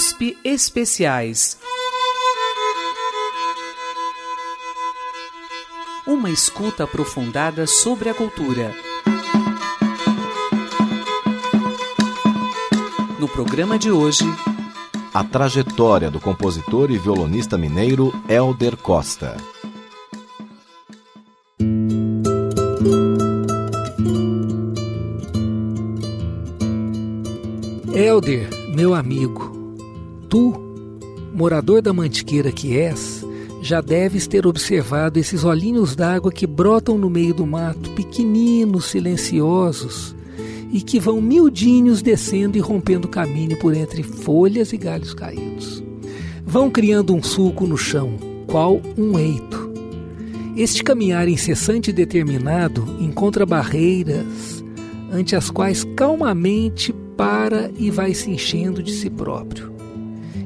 USP Especiais. Uma escuta aprofundada sobre a cultura. No programa de hoje, a trajetória do compositor e violonista mineiro Elder Costa. Elder, meu amigo, morador da mantiqueira que és, já deves ter observado esses olhinhos d'água que brotam no meio do mato, pequeninos, silenciosos, e que vão miudinhos descendo e rompendo caminho por entre folhas e galhos caídos. Vão criando um sulco no chão, qual um eito. Este caminhar incessante e determinado encontra barreiras ante as quais calmamente para e vai se enchendo de si próprio.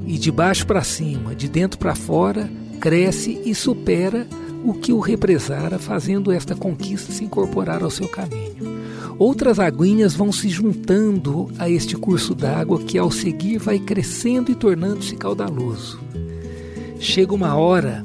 E de baixo para cima, de dentro para fora, cresce e supera o que o represara, fazendo esta conquista se incorporar ao seu caminho. Outras aguinhas vão se juntando a este curso d'água que, ao seguir, vai crescendo e tornando-se caudaloso. Chega uma hora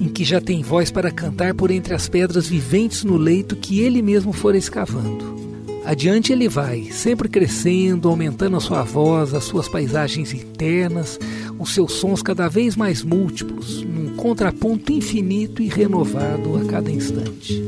em que já tem voz para cantar por entre as pedras viventes no leito que ele mesmo fora escavando. Adiante ele vai, sempre crescendo, aumentando a sua voz, as suas paisagens internas, os seus sons cada vez mais múltiplos, num contraponto infinito e renovado a cada instante.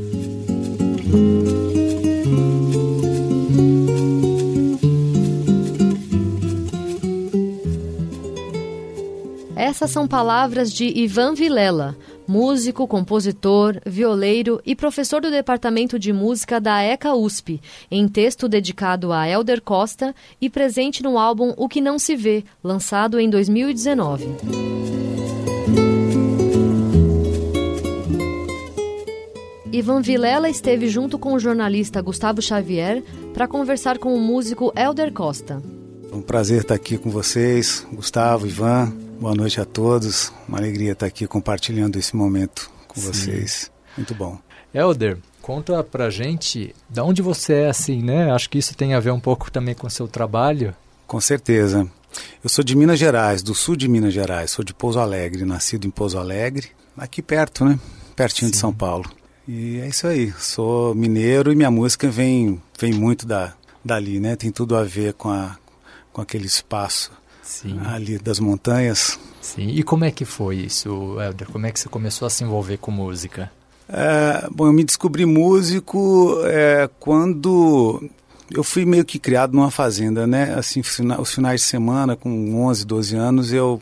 Essas são palavras de Ivan Vilela, músico, compositor, violeiro e professor do Departamento de Música da ECA USP, em texto dedicado a Elder Costa e presente no álbum O Que Não Se Vê, lançado em 2019. Ivan Vilela esteve junto com o jornalista Gustavo Xavier para conversar com o músico Elder Costa. Um prazer estar aqui com vocês, Gustavo, Ivan. Boa noite a todos. Uma alegria estar aqui compartilhando esse momento com Sim. vocês. Muito bom. Elder, conta pra gente de onde você é assim, né? Acho que isso tem a ver um pouco também com o seu trabalho. Com certeza. Eu sou de Minas Gerais, do sul de Minas Gerais. Sou de Pouso Alegre, nascido em Pouso Alegre, aqui perto, né? Pertinho Sim. de São Paulo. E é isso aí. Sou mineiro e minha música vem, vem muito da, dali, né? Tem tudo a ver com, a, com aquele espaço Sim. ali das montanhas. Sim. E como é que foi isso, Helder? Como é que você começou a se envolver com música? É, bom, eu me descobri músico é, quando eu fui meio que criado numa fazenda, né? Assim, os finais de semana, com 11, 12 anos, eu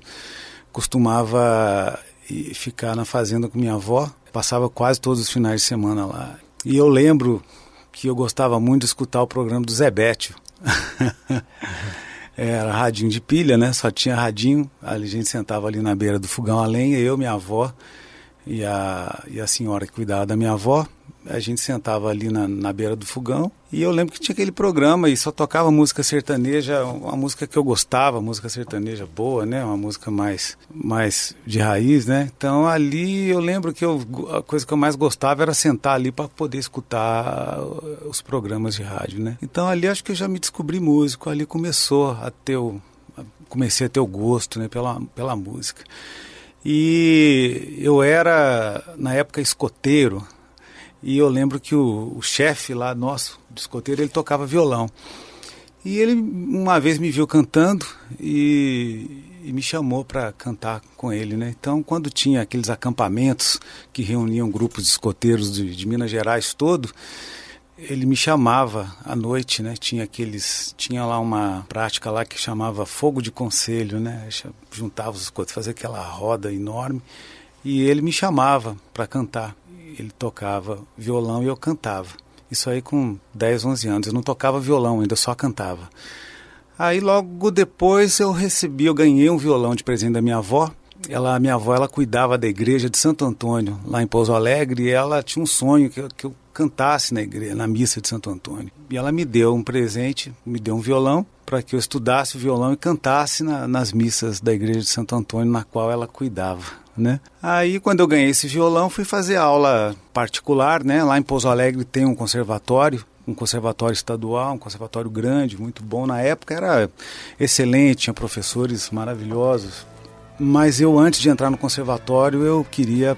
costumava ficar na fazenda com minha avó. Passava quase todos os finais de semana lá. E eu lembro que eu gostava muito de escutar o programa do Zé Bétio. Era radinho de pilha, né? Só tinha radinho. A gente sentava ali na beira do fogão a lenha, eu, minha avó e a, e a senhora que cuidava da minha avó. A gente sentava ali na, na beira do fogão e eu lembro que tinha aquele programa e só tocava música sertaneja, uma música que eu gostava, música sertaneja boa, né? Uma música mais, mais de raiz, né? Então ali eu lembro que eu, a coisa que eu mais gostava era sentar ali para poder escutar os programas de rádio, né? Então ali acho que eu já me descobri músico, ali começou a ter o, comecei a ter o gosto, né? Pela, pela música. E eu era, na época, escoteiro, e eu lembro que o, o chefe lá nosso, do escoteiro, ele tocava violão. E ele uma vez me viu cantando e, e me chamou para cantar com ele, né? Então, quando tinha aqueles acampamentos que reuniam grupos de escoteiros de, de Minas Gerais todo, ele me chamava à noite, né? Tinha aqueles, tinha lá uma prática lá que chamava fogo de conselho, né? Juntava os escoteiros, fazia aquela roda enorme e ele me chamava para cantar ele tocava violão e eu cantava. Isso aí com 10, 11 anos. Eu não tocava violão ainda, só cantava. Aí logo depois eu recebi, eu ganhei um violão de presente da minha avó. Ela, minha avó, ela cuidava da igreja de Santo Antônio, lá em Pouso Alegre, e ela tinha um sonho que, que eu cantasse na igreja, na missa de Santo Antônio. E ela me deu um presente, me deu um violão para que eu estudasse o violão e cantasse na, nas missas da igreja de Santo Antônio, na qual ela cuidava né? Aí quando eu ganhei esse violão, fui fazer aula particular, né? Lá em Pouso Alegre tem um conservatório um conservatório estadual, um conservatório grande, muito bom. Na época era excelente, tinha professores maravilhosos. Mas eu, antes de entrar no conservatório, eu queria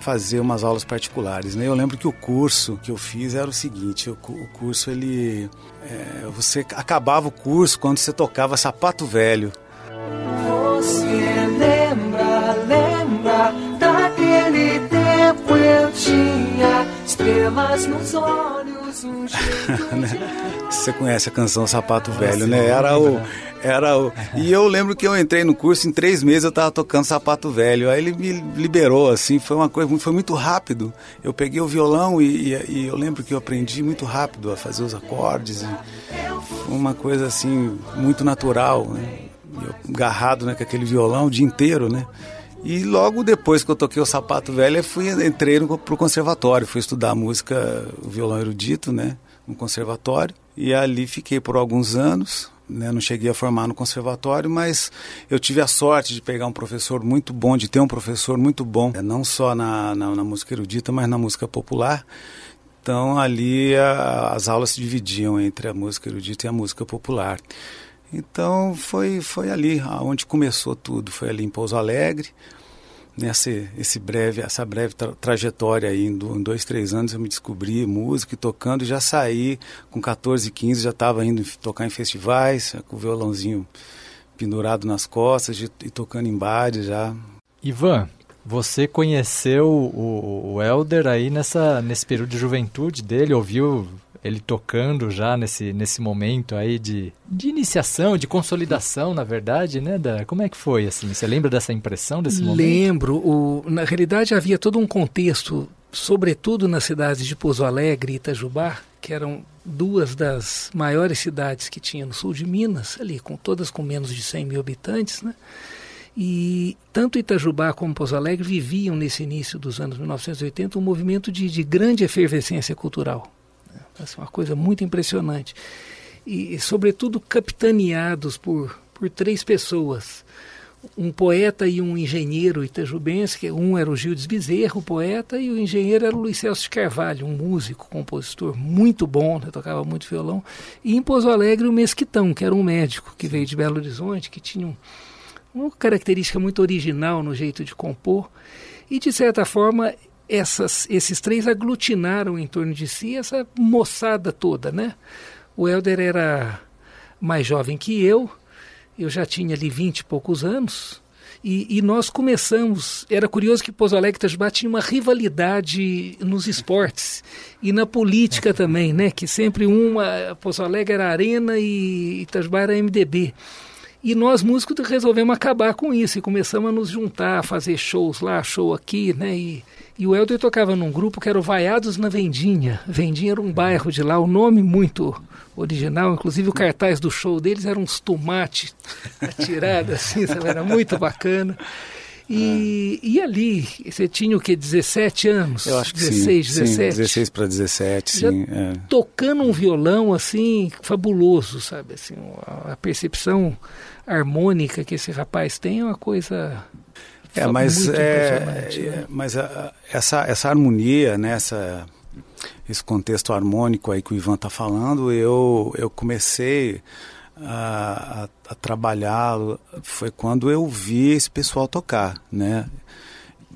fazer umas aulas particulares. Né? Eu lembro que o curso que eu fiz era o seguinte: o, curso ele. É, você acabava o curso quando você tocava sapato velho. Você lembra, lembra tempo eu tinha estrelas nos olhos, um jeito né? Você conhece a canção Sapato Velho, né? Era o, era o. E eu lembro que eu entrei no curso, em três meses eu tava tocando Sapato Velho. Aí ele me liberou, assim, foi uma coisa, foi muito rápido. Eu peguei o violão e, e, e eu lembro que eu aprendi muito rápido a fazer os acordes. foi uma coisa assim, muito natural, né? Eu agarrado né, com aquele violão o dia inteiro, né? E logo depois que eu toquei o sapato velho, fui, entrei no, pro conservatório, fui estudar música, violão erudito, né? No conservatório. E ali fiquei por alguns anos. Né? Não cheguei a formar no conservatório, mas eu tive a sorte de pegar um professor muito bom, de ter um professor muito bom, né? não só na, na, na música erudita, mas na música popular. Então ali a, as aulas se dividiam entre a música erudita e a música popular. Então foi, foi ali onde começou tudo, foi ali em Pouso Alegre. Nessa esse breve, essa breve tra trajetória aí, em dois, três anos eu me descobri músico e tocando, já saí com 14, 15, já estava indo tocar em festivais, com o violãozinho pendurado nas costas e, e tocando em bares já. Ivan, você conheceu o, o Elder aí nessa, nesse período de juventude dele, ouviu ele tocando já nesse, nesse momento aí de, de iniciação, de consolidação, na verdade, né? Da, como é que foi, assim? Você lembra dessa impressão desse momento? Lembro. O, na realidade, havia todo um contexto, sobretudo nas cidades de Pouso Alegre e Itajubá, que eram duas das maiores cidades que tinha no sul de Minas, ali, com todas com menos de 100 mil habitantes, né? E tanto Itajubá como Pouso Alegre viviam nesse início dos anos 1980 um movimento de, de grande efervescência cultural Assim, uma coisa muito impressionante. E, sobretudo, capitaneados por, por três pessoas. Um poeta e um engenheiro itajubense, que um era o Gildes Bezerra, o poeta, e o engenheiro era o Luiz Celso de Carvalho, um músico, compositor muito bom, né, tocava muito violão. E em Pouso Alegre, o Mesquitão, que era um médico que veio de Belo Horizonte, que tinha um, uma característica muito original no jeito de compor. E, de certa forma, essas, esses três aglutinaram em torno de si essa moçada toda, né? O Helder era mais jovem que eu, eu já tinha ali vinte e poucos anos, e, e, nós começamos. Era curioso que Pouso Alegre e Itajubá tinha uma rivalidade nos esportes e na política também, né? Que sempre uma. Pouso Alegre era Arena e Itajubá era MDB. E nós músicos resolvemos acabar com isso e começamos a nos juntar, a fazer shows lá, show aqui, né? E, e o Helder tocava num grupo que era o Vaiados na Vendinha. Vendinha era um bairro de lá, o nome muito original, inclusive o cartaz do show deles era uns tomates atirados assim, sabe? era muito bacana. E, é. e ali, você tinha o que, 17 anos? Eu acho que 16, sim, 17? Sim, 16 para 17, sim. É. Tocando um violão, assim, fabuloso, sabe? Assim, a percepção harmônica que esse rapaz tem é uma coisa é, mas, é, né? mas a, essa, essa harmonia, né, essa, esse contexto harmônico aí que o Ivan está falando, eu, eu comecei a, a, a trabalhar, foi quando eu vi esse pessoal tocar, né?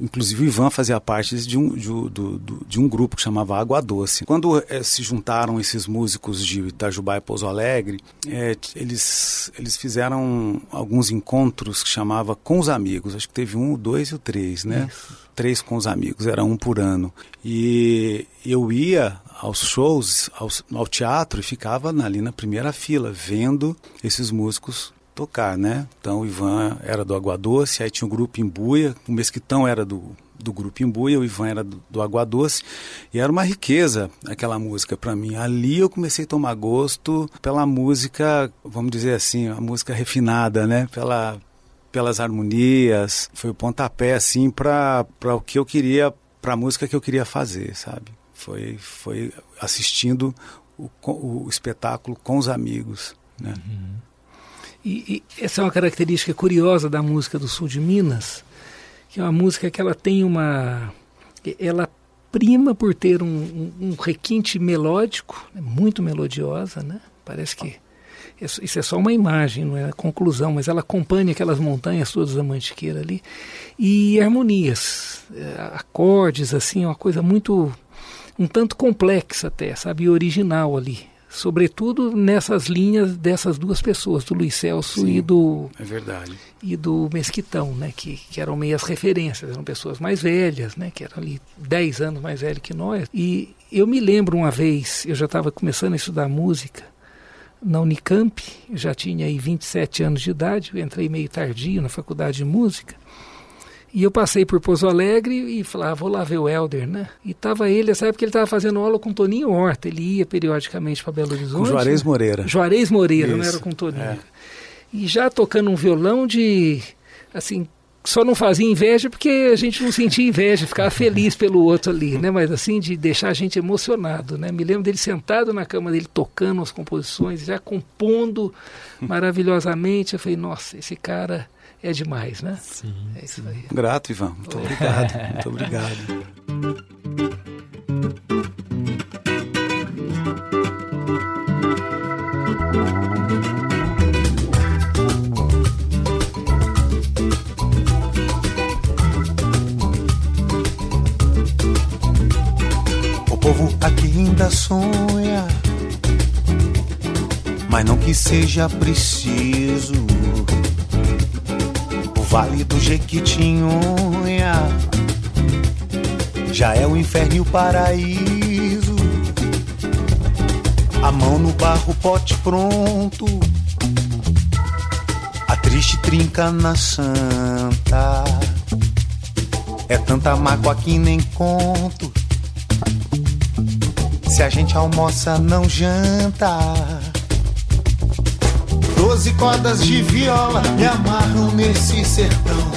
Inclusive o Ivan fazia parte de um, de, do, de um grupo que chamava Água Doce. Quando é, se juntaram esses músicos de Itajubá e Pouso Alegre, é, eles, eles fizeram alguns encontros que chamava Com os Amigos. Acho que teve um, o dois e o três, né? Isso. Três com os amigos, era um por ano. E eu ia aos shows, ao, ao teatro e ficava ali na primeira fila, vendo esses músicos tocar, né? Então o Ivan era do Água Doce, aí tinha o grupo Imbuia, o Mesquitão era do, do grupo Imbuia, o Ivan era do, do Água Doce, e era uma riqueza aquela música para mim. Ali eu comecei a tomar gosto pela música, vamos dizer assim, a música refinada, né? Pela, pelas harmonias, foi o pontapé assim para o que eu queria, para a música que eu queria fazer, sabe? Foi, foi assistindo o, o espetáculo com os amigos, né? Uhum. E, e, essa é uma característica curiosa da música do sul de Minas, que é uma música que ela tem uma. Ela prima por ter um, um, um requinte melódico, né, muito melodiosa, né? Parece que isso é só uma imagem, não é a conclusão, mas ela acompanha aquelas montanhas todas da Mantiqueira ali. E harmonias, é, acordes, assim, uma coisa muito, um tanto complexa até, sabe, original ali sobretudo nessas linhas dessas duas pessoas, do Luiz Celso Sim, e do é verdade. e do Mesquitão, né, que, que eram meias referências, eram pessoas mais velhas, né, que eram ali 10 anos mais velhos que nós. E eu me lembro uma vez, eu já estava começando a estudar música na Unicamp, já tinha aí 27 anos de idade, eu entrei meio tardio na faculdade de música. E eu passei por Pouso Alegre e falei, ah, vou lá ver o Helder, né? E tava ele, essa época ele estava fazendo aula com Toninho Horta, ele ia periodicamente para Belo Horizonte. Com Juarez? Moreira. Juarez Moreira, Isso. não era com Toninho. É. E já tocando um violão de, assim, só não fazia inveja porque a gente não sentia inveja, ficava feliz pelo outro ali, né? Mas assim, de deixar a gente emocionado, né? Me lembro dele sentado na cama dele, tocando as composições, já compondo maravilhosamente. Eu falei, nossa, esse cara é demais, né? Sim. É isso aí. Grato, Ivan. Muito obrigado. Muito obrigado. O povo aqui ainda sonha, mas não que seja preciso Vale do Jequitinhonha já é o inferno e o paraíso. A mão no barro, pote pronto. A triste trinca na santa. É tanta mágoa que nem conto. Se a gente almoça, não janta. Doze cordas de viola me amarram nesse sertão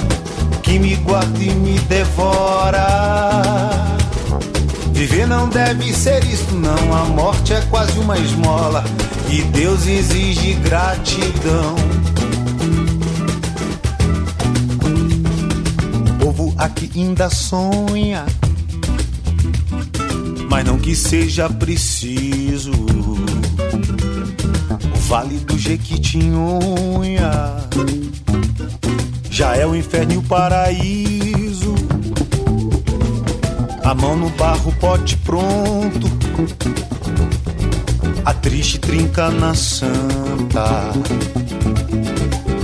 que me guarda e me devora. Viver não deve ser isto, não. A morte é quase uma esmola e Deus exige gratidão. O povo aqui ainda sonha, mas não que seja preciso Vale do Jequitinhonha já é o inferno e o paraíso. A mão no barro, pote pronto. A triste trinca na santa.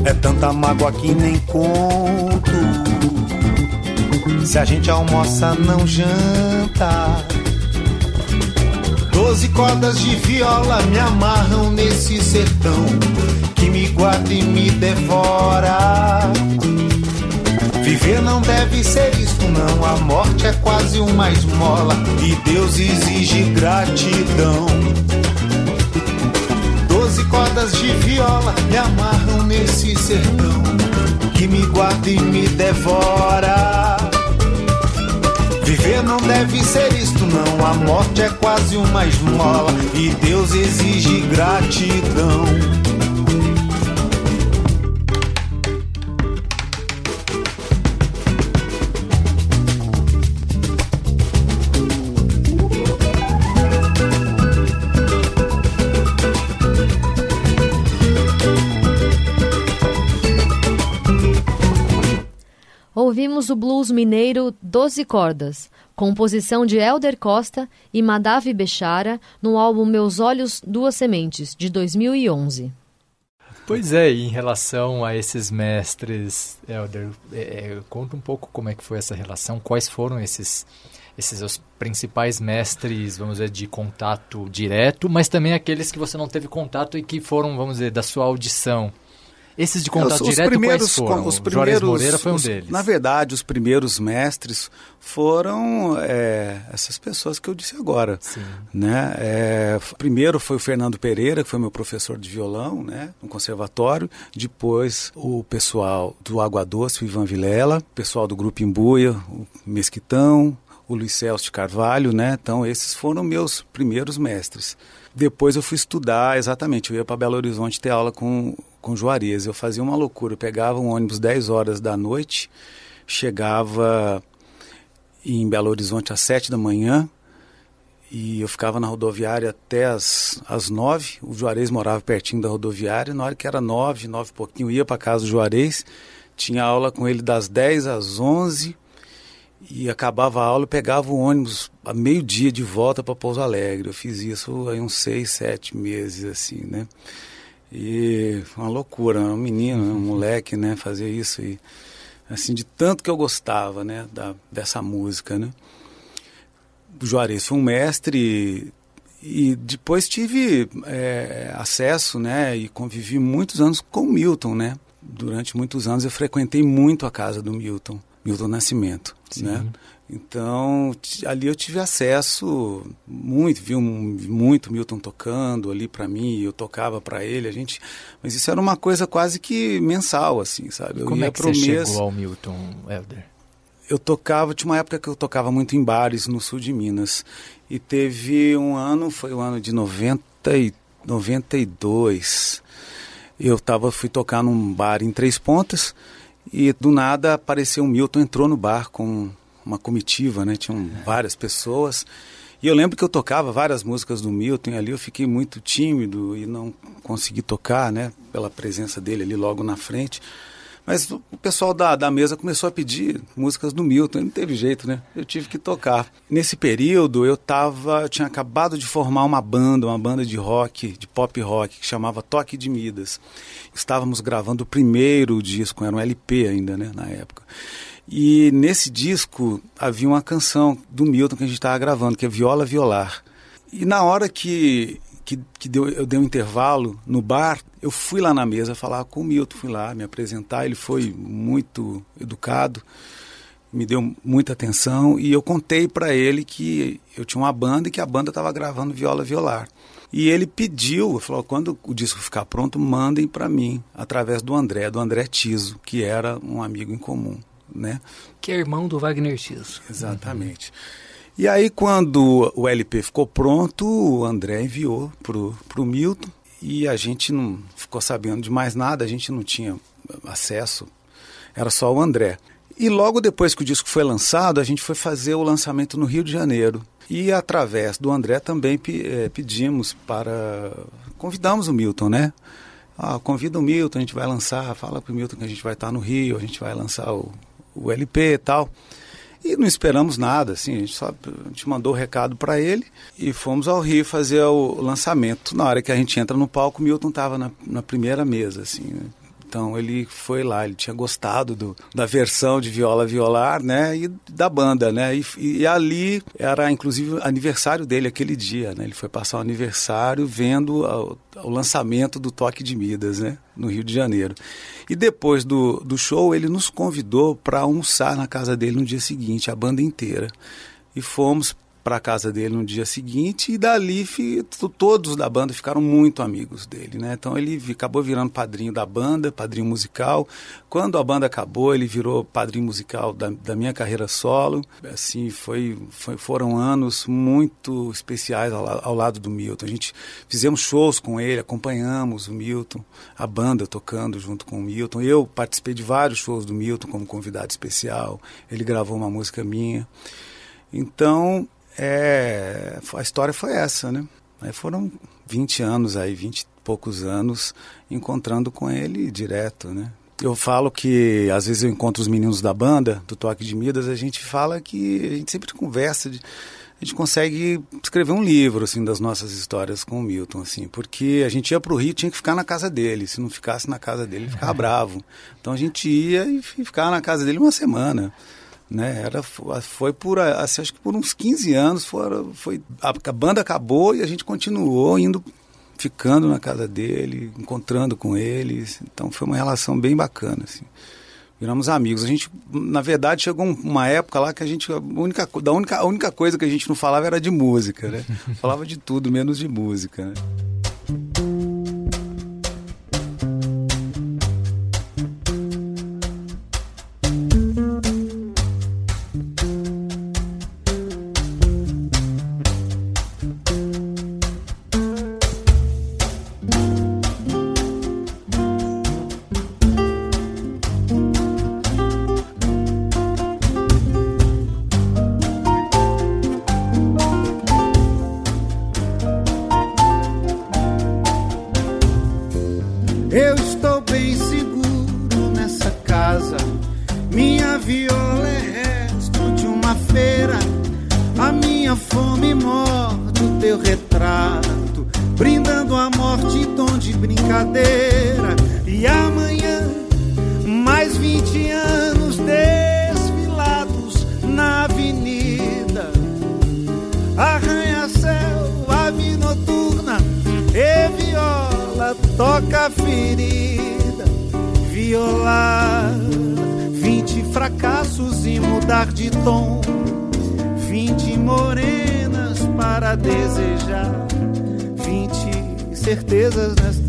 É tanta mágoa que nem conto. Se a gente almoça, não janta. Doze cordas de viola me amarram nesse sertão que me guarda e me devora. Viver não deve ser isto, não. A morte é quase uma esmola e Deus exige gratidão. Doze cordas de viola me amarram nesse sertão que me guarda e me devora. Viver não deve ser isto, não. A morte é quase uma esmola e Deus exige gratidão. O blues mineiro Doze Cordas, composição de Elder Costa e Madavi Bechara, no álbum Meus Olhos, Duas Sementes, de 2011. Pois é, e em relação a esses mestres, Elder, é, é, conta um pouco como é que foi essa relação, quais foram esses, esses os principais mestres, vamos dizer, de contato direto, mas também aqueles que você não teve contato e que foram, vamos dizer, da sua audição. Esses de contato os, direto primeiros, quais foram? Os primeiros, Moreira foi um deles. Na verdade, os primeiros mestres foram é, essas pessoas que eu disse agora. Sim. Né? É, primeiro foi o Fernando Pereira, que foi meu professor de violão né, no conservatório. Depois o pessoal do Água Doce, o Ivan Vilela. O pessoal do Grupo Imbuia, o Mesquitão, o Luiz Celso de Carvalho. Né? Então, esses foram meus primeiros mestres. Depois eu fui estudar, exatamente, eu ia para Belo Horizonte ter aula com com Juarez. Eu fazia uma loucura. Eu pegava um ônibus 10 horas da noite, chegava em Belo Horizonte às sete da manhã e eu ficava na rodoviária até as, as nove. O Juarez morava pertinho da rodoviária. Na hora que era nove, nove e pouquinho, eu ia para casa do Juarez. Tinha aula com ele das dez às onze e acabava a aula, eu pegava o ônibus a meio-dia de volta para Pouso Alegre. Eu fiz isso aí uns seis, sete meses, assim, né? E uma loucura, um menino, um moleque, né? Fazer isso e assim de tanto que eu gostava, né? Da, dessa música, né? O Juarez foi um mestre e depois tive é, acesso, né? E convivi muitos anos com o Milton, né? Durante muitos anos eu frequentei muito a casa do Milton, Milton Nascimento, Sim. né? Então, ali eu tive acesso muito, vi um, muito Milton tocando ali para mim, eu tocava para ele, a gente, mas isso era uma coisa quase que mensal assim, sabe? Eu Como é que você mês, chegou ao Milton, Helder? Eu tocava, tinha uma época que eu tocava muito em bares no sul de Minas. E teve um ano, foi o ano de 90 e 92. Eu tava, fui tocar num bar em Três Pontas e do nada apareceu o Milton, entrou no bar com uma comitiva, né? Tinham várias pessoas. E eu lembro que eu tocava várias músicas do Milton e ali eu fiquei muito tímido e não consegui tocar, né? Pela presença dele ali logo na frente. Mas o pessoal da, da mesa começou a pedir músicas do Milton, não teve jeito, né? Eu tive que tocar. Nesse período eu tava, eu tinha acabado de formar uma banda, uma banda de rock, de pop rock, que chamava Toque de Midas. Estávamos gravando o primeiro disco, era um LP ainda, né, na época. E nesse disco havia uma canção do Milton que a gente estava gravando, que é Viola Violar. E na hora que, que, que deu, eu dei um intervalo no bar, eu fui lá na mesa falar com o Milton, fui lá me apresentar. Ele foi muito educado, me deu muita atenção e eu contei para ele que eu tinha uma banda e que a banda estava gravando Viola Violar. E ele pediu, falou, quando o disco ficar pronto, mandem para mim, através do André, do André Tiso, que era um amigo em comum né? Que é irmão do Wagner Tiso. Exatamente. E aí, quando o LP ficou pronto, o André enviou pro, pro Milton e a gente não ficou sabendo de mais nada, a gente não tinha acesso, era só o André. E logo depois que o disco foi lançado, a gente foi fazer o lançamento no Rio de Janeiro. E através do André também é, pedimos para. Convidamos o Milton, né? Ah, convida o Milton, a gente vai lançar, fala para o Milton que a gente vai estar no Rio, a gente vai lançar o, o LP e tal. E não esperamos nada, assim, a gente só a gente mandou o recado para ele e fomos ao Rio fazer o lançamento. Na hora que a gente entra no palco, o Milton estava na, na primeira mesa, assim, né? Então ele foi lá, ele tinha gostado do, da versão de viola violar, né? E da banda, né? E, e, ali era inclusive aniversário dele aquele dia, né? Ele foi passar o aniversário vendo o, lançamento do Toque de Midas, né? No Rio de Janeiro. E depois do, do show, ele nos convidou para almoçar na casa dele no dia seguinte, a banda inteira. E fomos para a casa dele no dia seguinte e dali todos da banda ficaram muito amigos dele, né? Então ele acabou virando padrinho da banda, padrinho musical. Quando a banda acabou, ele virou padrinho musical da, da minha carreira solo. Assim, foi, foi foram anos muito especiais ao, ao, lado do Milton. A gente fizemos shows com ele, acompanhamos o Milton, a banda tocando junto com o Milton. Eu participei de vários shows do Milton como convidado especial. Ele gravou uma música minha. Então, é, a história foi essa, né? Aí foram 20 anos aí, 20 e poucos anos encontrando com ele direto, né? Eu falo que às vezes eu encontro os meninos da banda, do Toque de Midas, a gente fala que a gente sempre conversa, de, a gente consegue escrever um livro assim das nossas histórias com o Milton, assim, porque a gente ia para o Rio tinha que ficar na casa dele, se não ficasse na casa dele ele ficava bravo. Então a gente ia e ficava na casa dele uma semana né? Era, foi por, assim, acho que por uns 15 anos, foi, foi, a, a banda acabou e a gente continuou indo, ficando na casa dele, encontrando com ele. Então foi uma relação bem bacana, assim. Viramos amigos. A gente, na verdade, chegou uma época lá que a gente, a única, da única, a única coisa que a gente não falava era de música, né? falava de tudo, menos de música, né? Toca ferida. Violar, 20 fracassos e mudar de tom Vinte morenas para desejar, vinte certezas nesta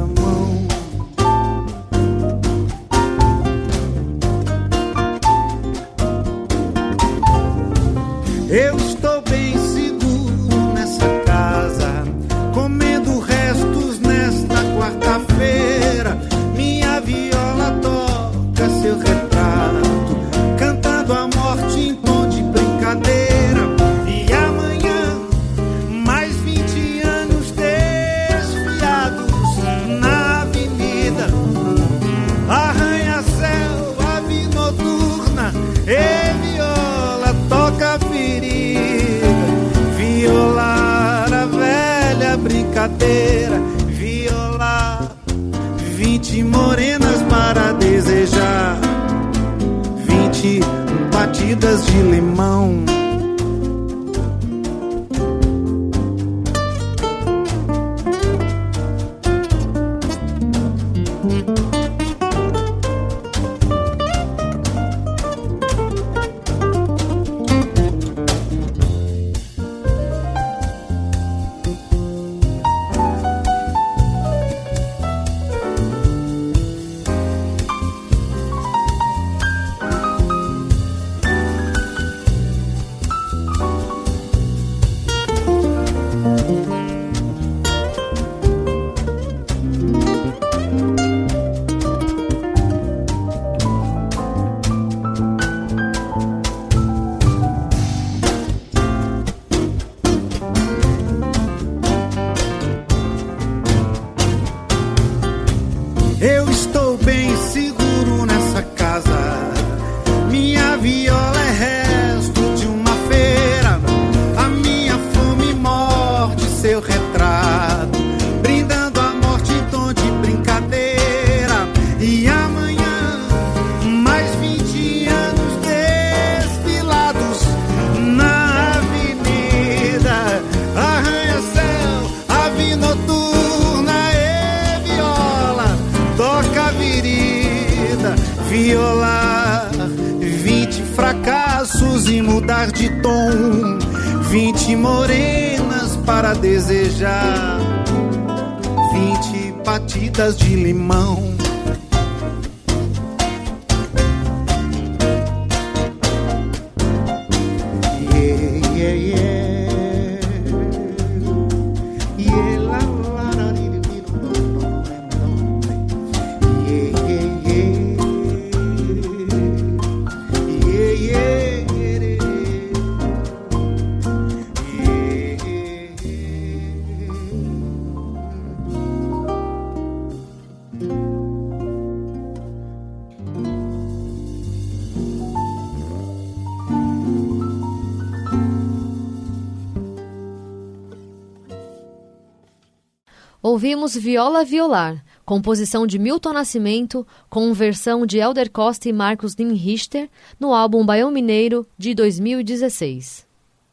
Ouvimos Viola Violar, composição de Milton Nascimento, com versão de Elder Costa e Marcos Nimrichter, no álbum Baião Mineiro, de 2016.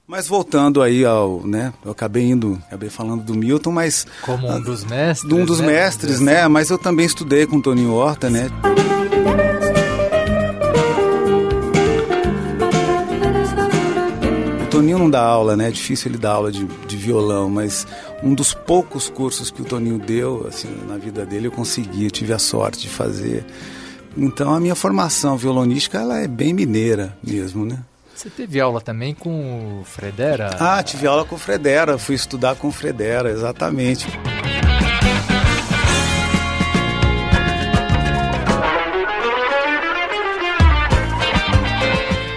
Mas voltando aí ao, né, eu acabei indo, acabei falando do Milton, mas Como um dos mestres. de um dos né? mestres, né, mas eu também estudei com o Toninho Horta, né. Toninho não dá aula, né? É difícil ele dar aula de, de violão, mas um dos poucos cursos que o Toninho deu, assim, na vida dele, eu consegui, eu tive a sorte de fazer. Então a minha formação violonística, ela é bem mineira mesmo, né? Você teve aula também com o Fredera? Ah, tive aula com o Fredera, fui estudar com o Fredera, exatamente.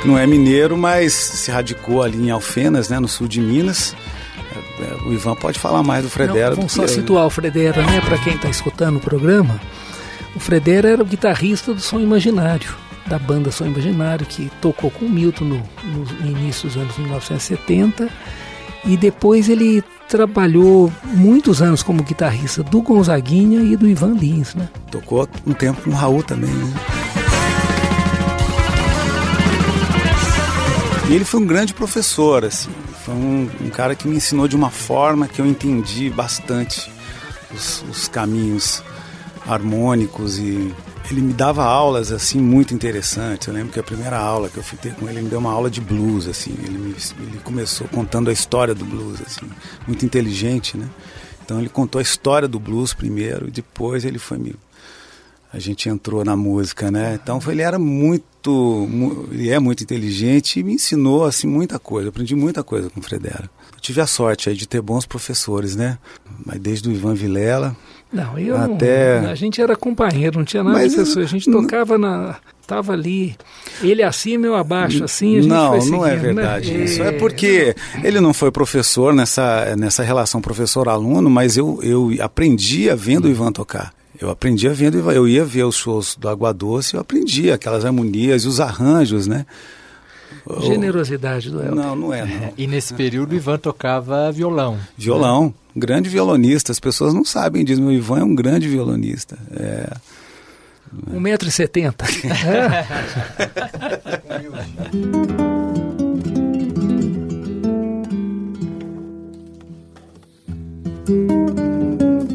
Não é mineiro, mas se radicou ali em Alfenas, né, no sul de Minas. É, é, O Ivan pode falar mais do Fredera. Não, vamos só eu. situar o Fredera, né, para quem está escutando o programa. O Fredera era o guitarrista do Som Imaginário, da banda Som Imaginário, que tocou com o Milton no, no início dos anos 1970 e depois ele trabalhou muitos anos como guitarrista do Gonzaguinha e do Ivan Lins, né? Tocou um tempo com o Raul também, né? E ele foi um grande professor, assim. Foi um, um, cara que me ensinou de uma forma que eu entendi bastante os, os caminhos harmônicos e ele me dava aulas assim muito interessantes. Eu lembro que a primeira aula que eu fui ter com ele, ele me deu uma aula de blues assim. Ele, me, ele começou contando a história do blues assim, muito inteligente, né? Então ele contou a história do blues primeiro e depois ele foi me a gente entrou na música, né? Então ele era muito, ele é muito inteligente e me ensinou assim muita coisa. Eu aprendi muita coisa com o Fredera. Eu tive a sorte aí de ter bons professores, né? Mas desde o Ivan Vilela. Não, eu até não, a gente era companheiro, não tinha nada Mas, de pessoa. A gente tocava na tava ali, ele acima eu abaixo, assim a gente Não, foi não é né? verdade né? isso. É porque ele não foi professor nessa, nessa relação professor-aluno, mas eu, eu aprendia vendo o Ivan tocar. Eu aprendia vendo, eu ia ver os shows do Água Doce, eu aprendia aquelas harmonias e os arranjos, né? Generosidade do Elton. Não, não é. Não. É, e nesse período o Ivan tocava violão. Violão, né? grande violonista. As pessoas não sabem disso, mas o Ivan é um grande violonista. É... 1,70m.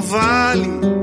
vale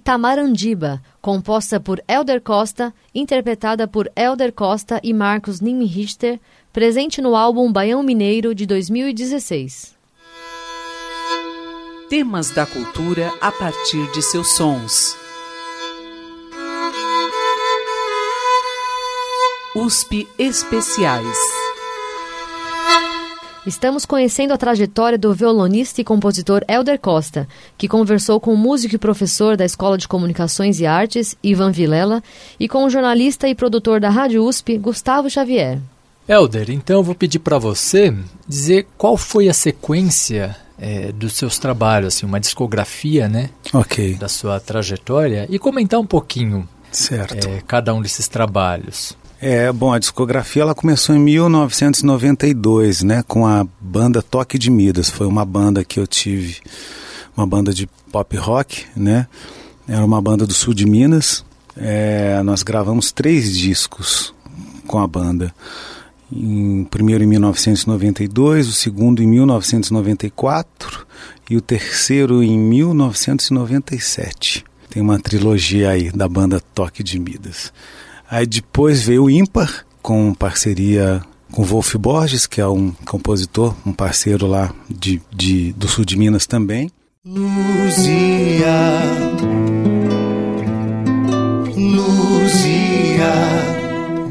Itamarandiba, composta por Elder Costa, interpretada por Elder Costa e Marcos Nimrichter, presente no álbum Baião Mineiro de 2016. Temas da cultura a partir de seus sons. USP Especiais. Estamos conhecendo a trajetória do violonista e compositor Elder Costa, que conversou com o músico e professor da Escola de Comunicações e Artes, Ivan Vilela, e com o jornalista e produtor da Rádio USP, Gustavo Xavier. Elder, então eu vou pedir para você dizer qual foi a sequência é, dos seus trabalhos, assim, uma discografia, né, Ok, da sua trajetória e comentar um pouquinho certo. é, cada um desses trabalhos. É, bom, a discografia ela começou em 1992, né, com a banda Toque de Midas. Foi uma banda que eu tive, uma banda de pop rock, né? Era uma banda do sul de Minas. É, nós gravamos três discos com a banda. Em, primeiro em 1992, o segundo em 1994 e o terceiro em 1997. Tem uma trilogia aí da banda Toque de Midas. Aí depois veio o Ímpar, com parceria com Wolf Borges, que é um compositor, um parceiro lá de, de, do sul de Minas também. Luzia, luzia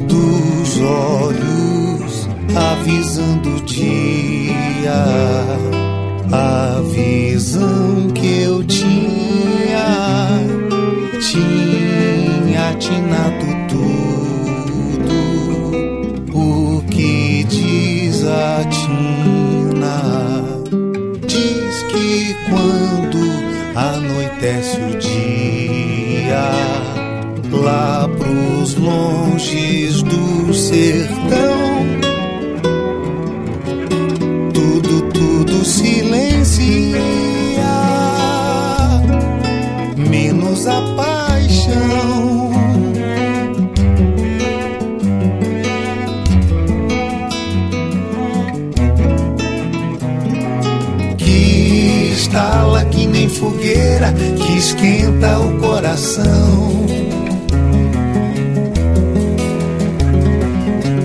dos olhos, avisando o dia, a visão que eu tinha, tinha atinado anoitece o dia, lá pros longes do sertão, tudo, tudo silencia, menos a paixão. Fogueira, que esquenta o coração.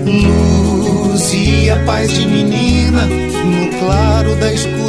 Luz e a paz de menina no claro da escuridão.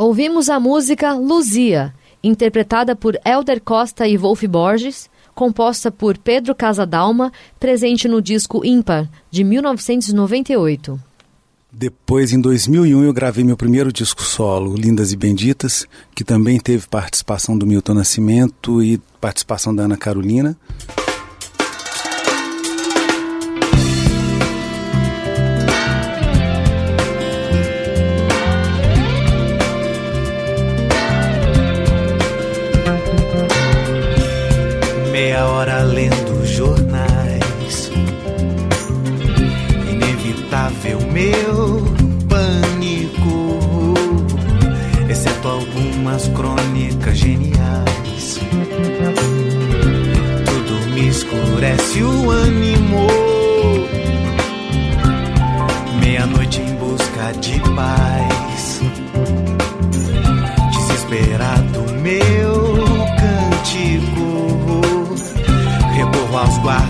Ouvimos a música Luzia, interpretada por Elder Costa e Wolf Borges, composta por Pedro Casadalma, presente no disco Ímpar, de 1998. Depois, em 2001, eu gravei meu primeiro disco solo, Lindas e Benditas, que também teve participação do Milton Nascimento e participação da Ana Carolina.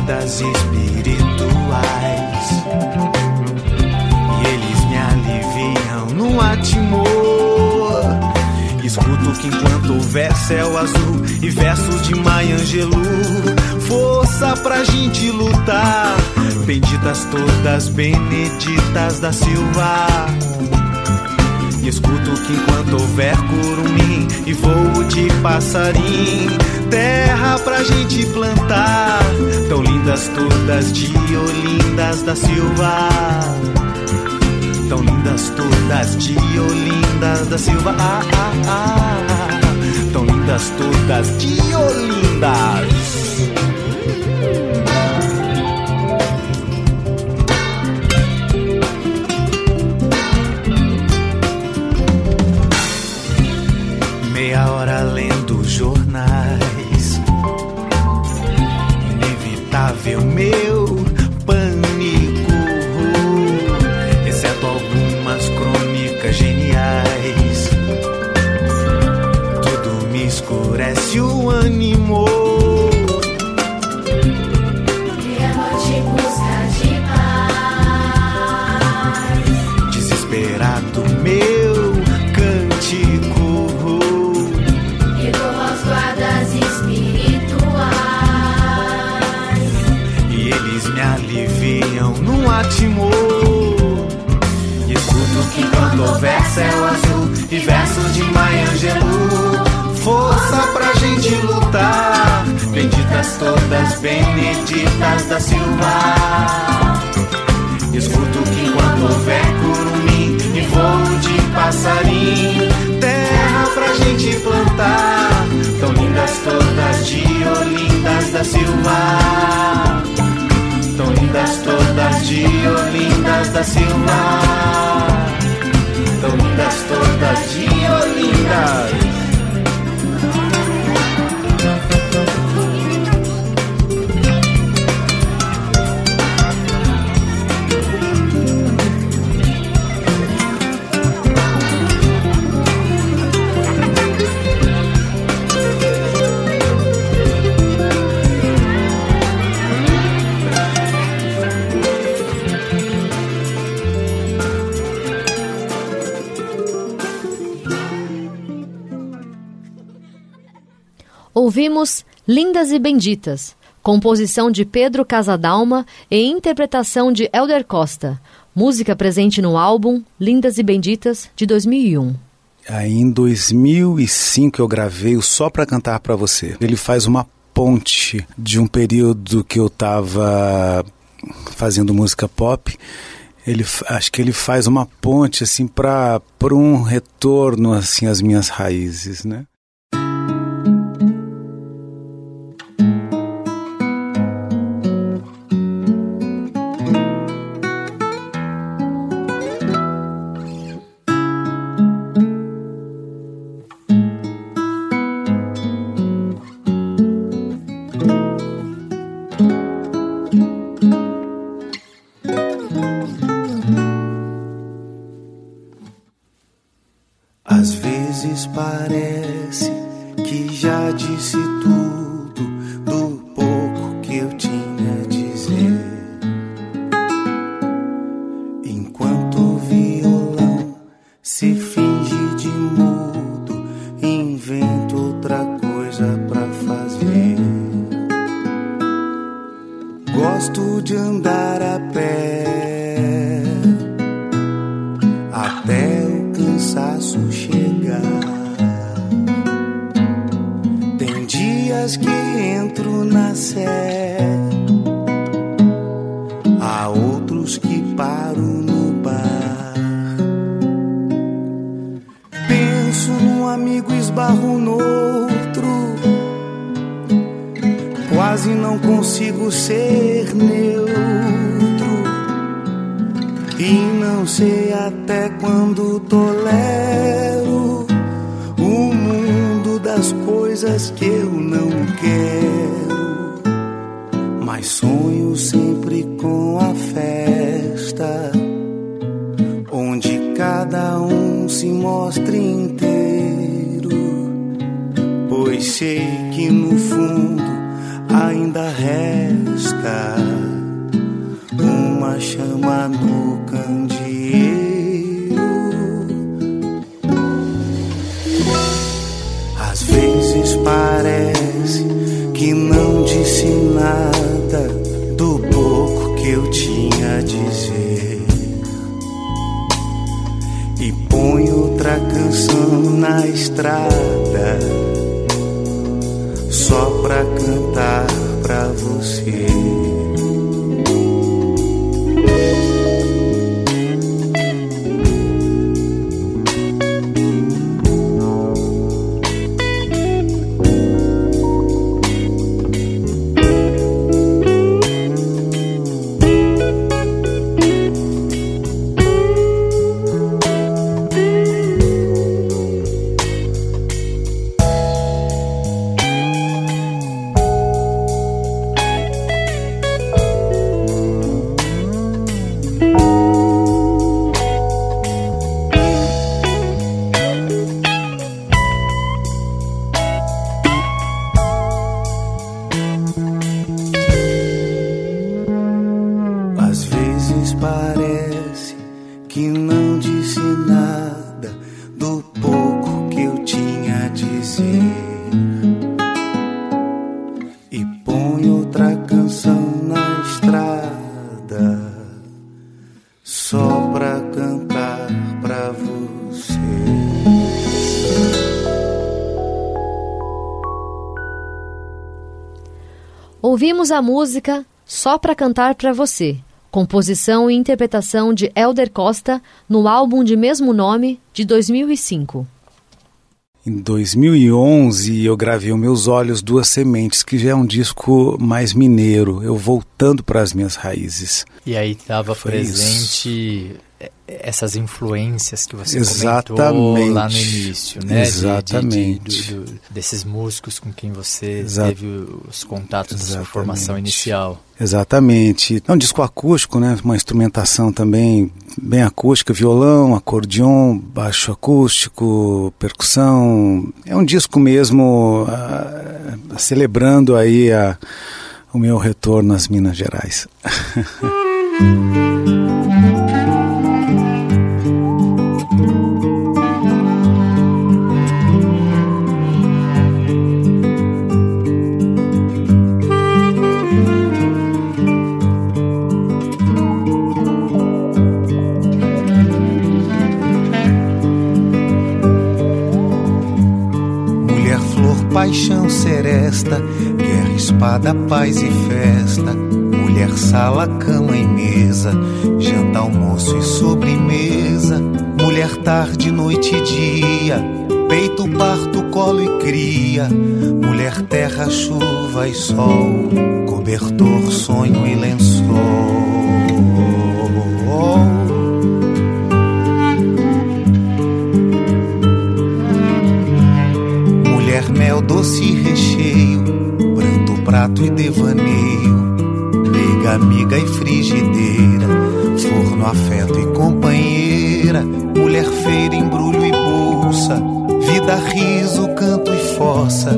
Guardas espirituais. E eles me aliviam no atimor. Escuto que enquanto houver céu azul e versos de Maya Angelou força pra gente lutar. Benditas todas, beneditas da Silva. Escuto que enquanto houver curumim e voo de passarim, terra pra gente plantar. Tão lindas todas de Olindas da Silva. Tão lindas todas de Olindas da Silva. Ah, ah, ah. Tão lindas todas de Olindas. céu azul e versos de Maya Angelou. Força pra gente lutar, benditas todas, beneditas da Silva. Escuto que enquanto houver curumim e voo de passarim, terra pra gente plantar, tão lindas todas de Olindas da Silva. Tão lindas todas de Olindas da Silva tão lindas, todas de Olinda. Ouvimos Lindas e Benditas, composição de Pedro Casadalma e interpretação de Elder Costa, música presente no álbum Lindas e Benditas de 2001. Aí em 2005 eu gravei o Só Pra Cantar Pra Você. Ele faz uma ponte de um período que eu estava fazendo música pop ele acho que ele faz uma ponte assim para um retorno assim às minhas raízes, né? Ouvimos a música Só pra Cantar Pra Você, composição e interpretação de Elder Costa no álbum de mesmo nome de 2005. Em 2011 eu gravei o Meus Olhos Duas Sementes, que já é um disco mais mineiro, eu voltando para as minhas raízes. E aí estava presente eh, essas influências que você Exatamente. comentou lá no início, né? De- de- de- Exatamente. do- desses músicos com quem você Exa- teve os contatos da sua Exatamente. formação inicial. Exatamente. É um disco acústico, né? Uma instrumentação também bem acústica, violão, acordeon, baixo acústico, percussão. É um disco mesmo ah, celebrando aí a- o meu retorno às Minas Gerais. Paixão, seresta, guerra, espada, paz e festa. Mulher, sala, cama e mesa, janta, almoço e sobremesa. Mulher, tarde, noite e dia, peito, parto, colo e cria. Mulher, terra, chuva e sol, cobertor, sonho e lençol. E frigideira, forno, afeto e companheira, mulher, feira, embrulho e bolsa, vida, riso, canto e força,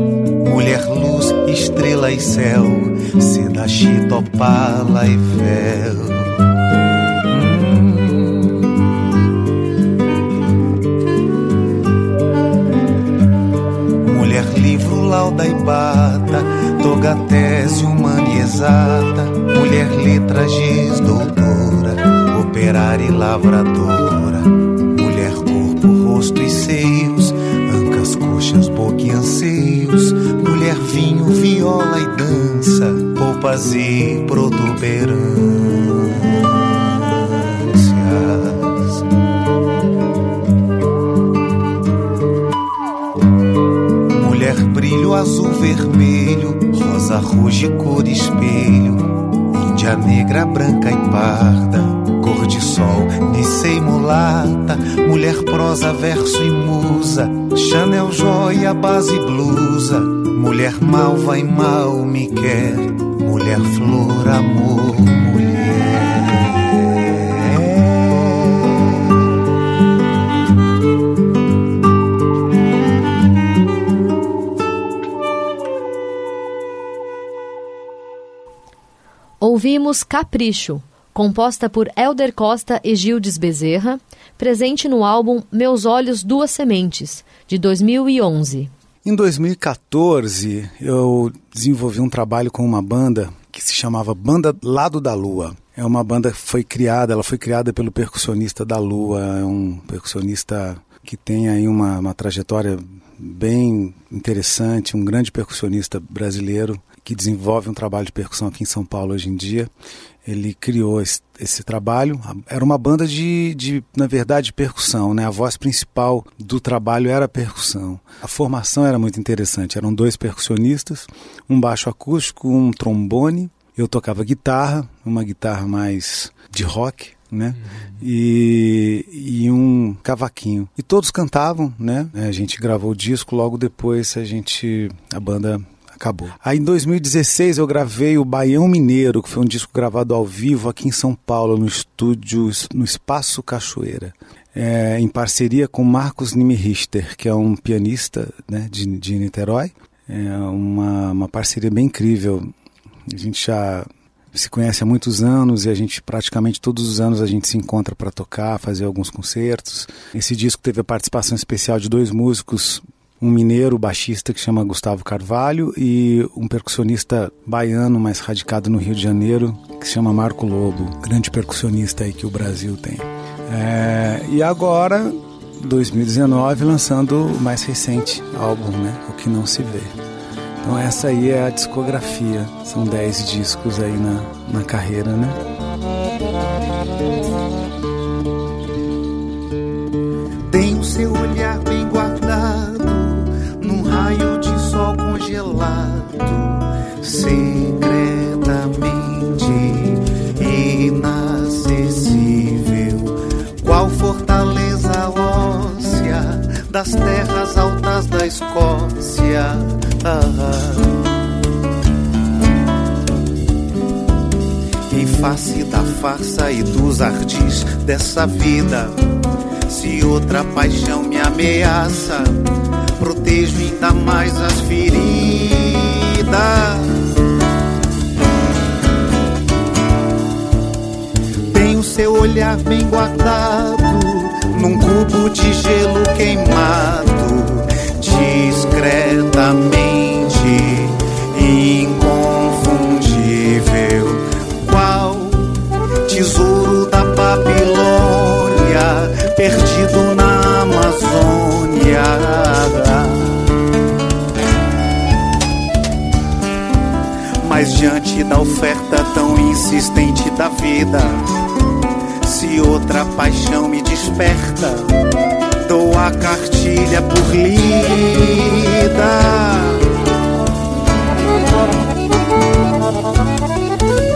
estrela e céu, seda, chita, opala e. Mulher, livro, lauda e bata, toga, tese humana e exata. Mulher, letra, giz, doutora, operária e lavradora. Mulher, corpo, rosto e seios, ancas, coxas, boca e anseios. Mulher, vinho, viola e dança, polpas e protuberâncias. Mulher, brilho azul, vermelho, rosa, ruge, cor, espelho. Índia negra, branca e parda, cor de sol, nicei mulata. Mulher, prosa, verso e musa, Chanel, joia, base, blusa. Mulher, malva e mal me quer. Mulher, flor, amor, mulher. Ouvimos Capricho, composta por Elder Costa e Gildes Bezerra, presente no álbum Meus Olhos Duas Sementes, de 2011. Em 2014, eu desenvolvi um trabalho com uma banda que se chamava Banda Lado da Lua. É uma banda que foi criada, ela foi criada pelo percussionista da Lua, é um percussionista que tem aí uma, uma trajetória bem interessante, um grande percussionista brasileiro que desenvolve um trabalho de percussão aqui em São Paulo hoje em dia. Ele criou esse, esse trabalho. Era uma banda de, de, na verdade, percussão. Né? A voz principal do trabalho era a percussão. A formação era muito interessante. Eram dois percussionistas, um baixo acústico, um trombone. Eu tocava guitarra, uma guitarra mais de rock, né? Uhum. E, e, um cavaquinho. E todos cantavam, né? A gente gravou o disco, logo depois a gente a banda acabou. Aí em 2016 eu gravei o Baião Mineiro, que foi um disco gravado ao vivo aqui em São Paulo, no estúdio, no Espaço Cachoeira. É, em parceria com Marcos Nimirichter, que é um pianista né, de, de Niterói. É uma, uma parceria bem incrível. A gente já se conhece há muitos anos e a gente praticamente todos os anos a gente se encontra para tocar, fazer alguns concertos. Esse disco teve a participação especial de dois músicos um mineiro baixista que chama Gustavo Carvalho e um percussionista baiano, mais radicado no Rio de Janeiro, que se chama Marco Lobo, grande percussionista aí que o Brasil tem. É, e agora, 2019, lançando o mais recente álbum, né? O que não se vê. Então essa aí é a discografia, são 10 discos aí na, na carreira, né? Em face da farsa e dos ardis dessa vida se outra paixão me ameaça, protejo ainda mais as feridas. Tem o seu olhar bem guardado num cubo de gelo queimado, discretamente inconfundível. Qual tesouro da Babilônia? perdido na Amazônia. Mas diante da oferta tão insistente da vida, se outra paixão me desperta, a cartilha por lida.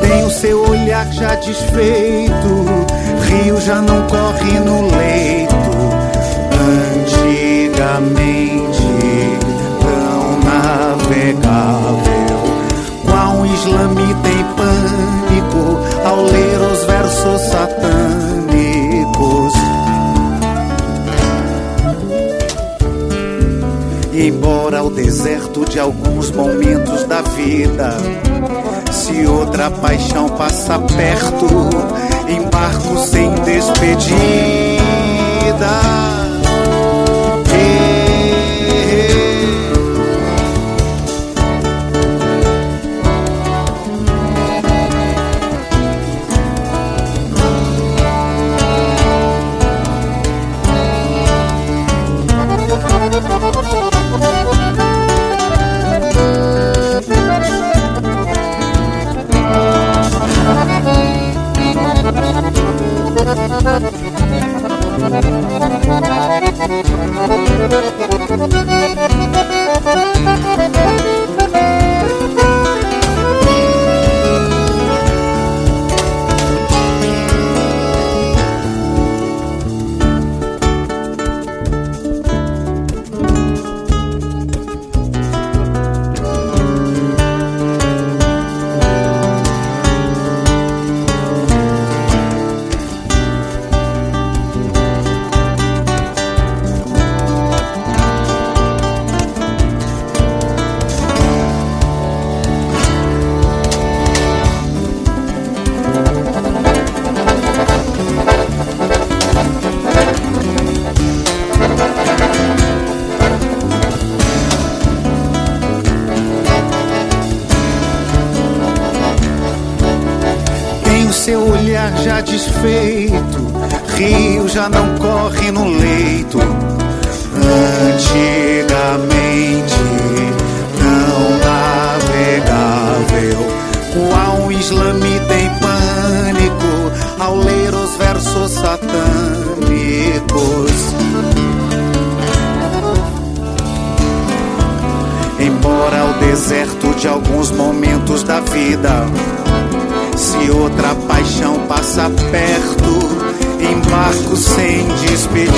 Tem o seu olhar já desfeito rio já não corre no leito. Antigamente deserto de alguns momentos da vida. Se outra paixão passa perto, embarco sem despedida. Já desfeito, rio já não corre no leito. Antigamente não navegável, qual um islamita em pânico ao ler os versos satânicos. Embora o deserto de alguns momentos da vida se outra paixão passa perto, embarco sem despedida.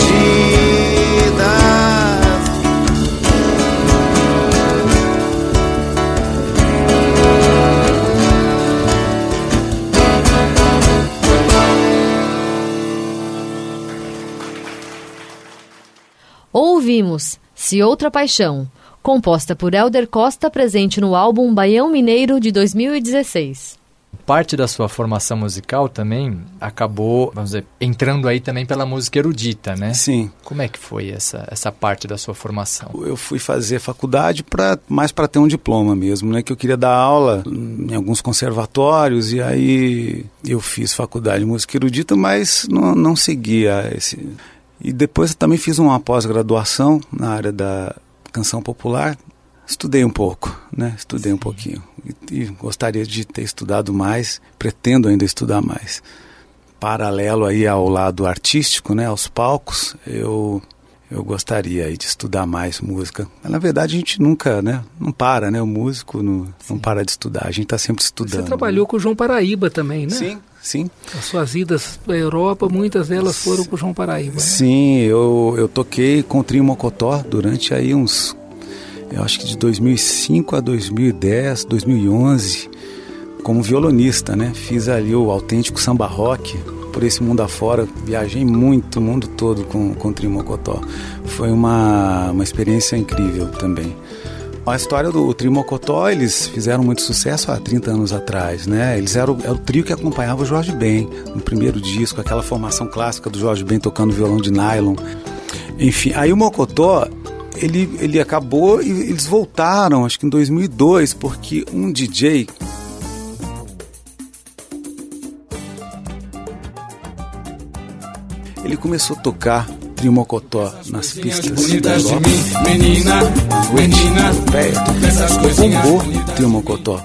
Ouvimos Se Outra Paixão, composta por Elder Costa, presente no álbum Baião Mineiro de 2016 parte da sua formação musical também acabou, vamos dizer, entrando aí também pela música erudita, né? Sim. Como é que foi essa, essa parte da sua formação? Eu fui fazer faculdade para mais para ter um diploma mesmo, né? Que eu queria dar aula em alguns conservatórios e aí eu fiz faculdade de música erudita, mas não, não seguia esse. E depois eu também fiz uma pós-graduação na área da canção popular Estudei um pouco, né? Estudei Sim. um pouquinho. E, e, gostaria de ter estudado mais, pretendo ainda estudar mais. Paralelo aí ao lado artístico, né? Aos palcos, eu eu gostaria aí de estudar mais música. Mas, na verdade, a gente nunca, né? Não para, né? O músico não, não para de estudar. A gente está sempre estudando. Você trabalhou né? com o João Paraíba também, né? Sim, sim. As suas idas para a Europa, muitas delas foram com o João Paraíba. Né? Sim, eu, eu toquei com o Trio Mocotó durante aí uns eu acho que de 2005 a 2010, 2011, como violonista, né? Fiz ali o autêntico samba rock por esse mundo afora, viajei muito o mundo todo com, com o Trio Mocotó. Foi uma, uma experiência incrível também. A história do Trio Mocotó, eles fizeram muito sucesso há 30 anos atrás, né? Eles eram, eram o trio que acompanhava o Jorge Ben no primeiro disco, aquela formação clássica do Jorge Ben tocando violão de nylon. Enfim, aí o Mocotó, ele, ele acabou e eles voltaram, acho que em 2002, porque um DJ ele começou a tocar Trimocotó nas pistas da Europa. Menina, menina, velho, bombou Trimocotó.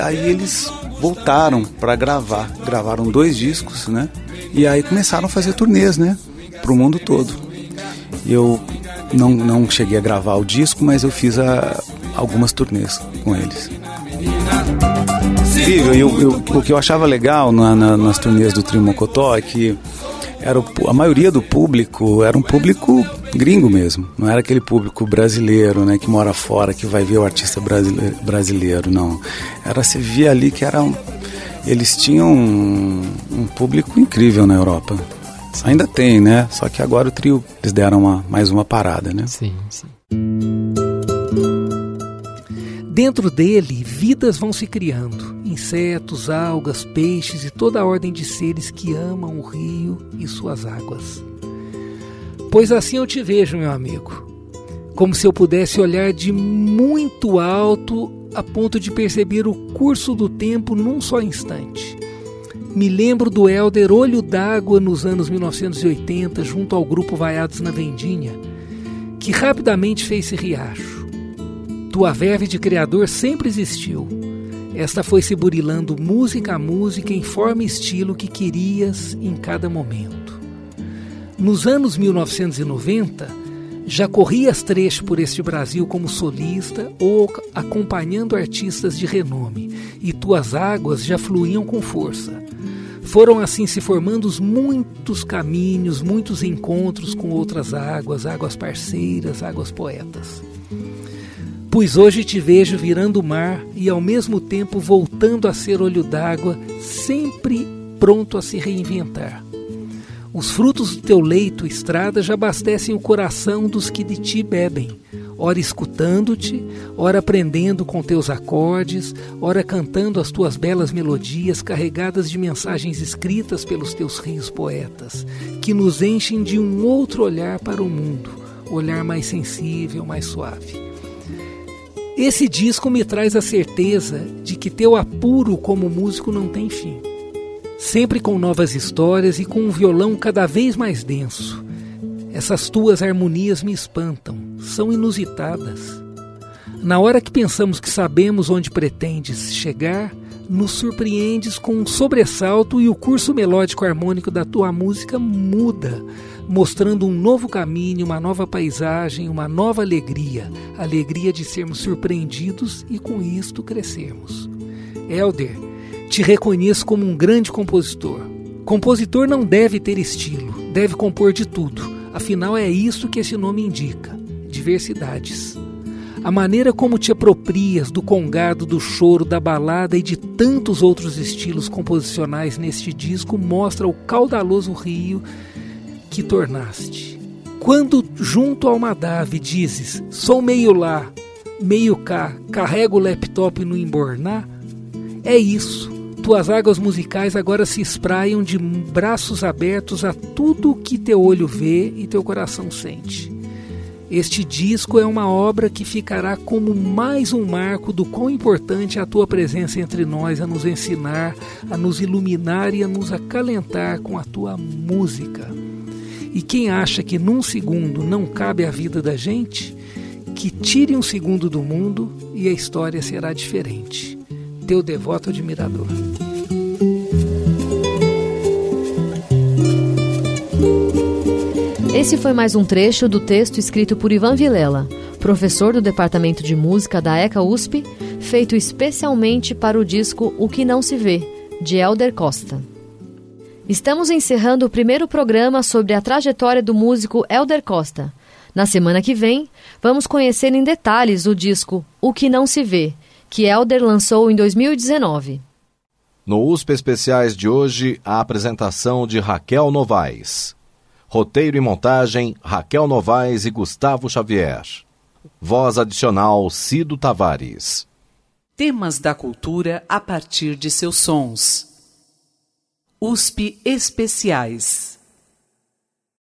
Aí eles voltaram para gravar, gravaram dois discos, né? E aí começaram a fazer turnês, né? Pro mundo todo. Eu não, não cheguei a gravar o disco, mas eu fiz a, algumas turnês com eles. E eu, eu, o que eu achava legal na, na, nas turnês do Trio Mocotó é que era o, a maioria do público era um público gringo mesmo, não era aquele público brasileiro, né, que mora fora, que vai ver o artista brasileiro, brasileiro não. Era se via ali que era eles tinham um, um público incrível na Europa. Ainda tem, né? Só que agora o trio, eles deram uma, mais uma parada, né? Sim, sim. Dentro dele, vidas vão se criando: insetos, algas, peixes e toda a ordem de seres que amam o rio e suas águas. Pois assim eu te vejo, meu amigo, como se eu pudesse olhar de muito alto a ponto de perceber o curso do tempo num só instante. Me lembro do Elder Olho d'Água nos anos 1980, junto ao grupo Vaiados na Vendinha, que rapidamente fez-se riacho. Tua verve de criador sempre existiu. Esta foi se burilando música a música em forma e estilo que querias em cada momento. Nos anos 1990, já corrias trecho por este Brasil como solista ou acompanhando artistas de renome, e tuas águas já fluíam com força. Foram assim se formando muitos caminhos, muitos encontros com outras águas, águas parceiras, águas poetas. Pois hoje te vejo virando o mar e ao mesmo tempo voltando a ser olho d'água, sempre pronto a se reinventar. Os frutos do teu leito, estrada, já abastecem o coração dos que de ti bebem, ora escutando-te, ora aprendendo com teus acordes, ora cantando as tuas belas melodias carregadas de mensagens escritas pelos teus rios poetas, que nos enchem de um outro olhar para o mundo, olhar mais sensível, mais suave. Esse disco me traz a certeza de que teu apuro como músico não tem fim. Sempre com novas histórias e com um violão cada vez mais denso. Essas tuas harmonias me espantam, são inusitadas. Na hora que pensamos que sabemos onde pretendes chegar, nos surpreendes com um sobressalto e o curso melódico harmônico da tua música muda mostrando um novo caminho, uma nova paisagem, uma nova alegria, alegria de sermos surpreendidos e com isto crescermos. Elder, te reconheço como um grande compositor. Compositor não deve ter estilo, deve compor de tudo. Afinal, é isso que esse nome indica: diversidades. A maneira como te aproprias do congado, do choro, da balada e de tantos outros estilos composicionais neste disco mostra o caudaloso rio que tornaste. Quando junto ao Madave dizes, sou meio lá, meio cá, carrego o laptop no embornar, é isso. Tuas águas musicais agora se espraiam de braços abertos a tudo o que teu olho vê e teu coração sente. Este disco é uma obra que ficará como mais um marco do quão importante é a tua presença entre nós a nos ensinar, a nos iluminar e a nos acalentar com a tua música. E quem acha que num segundo não cabe a vida da gente, que tire um segundo do mundo e a história será diferente. Teu devoto admirador. Esse foi mais um trecho do texto escrito por Ivan Vilela, professor do Departamento de Música da ECA USP, feito especialmente para o disco O Que Não Se Vê, de Elder Costa. Estamos encerrando o primeiro programa sobre a trajetória do músico Elder Costa. Na semana que vem, vamos conhecer em detalhes o disco O Que Não Se Vê, que Elder lançou em 2019. No USP Especiais de hoje, a apresentação de Raquel Novaes. Roteiro e montagem: Raquel Novaes e Gustavo Xavier. Voz adicional: Cido Tavares. Temas da cultura a partir de seus sons. USP Especiais.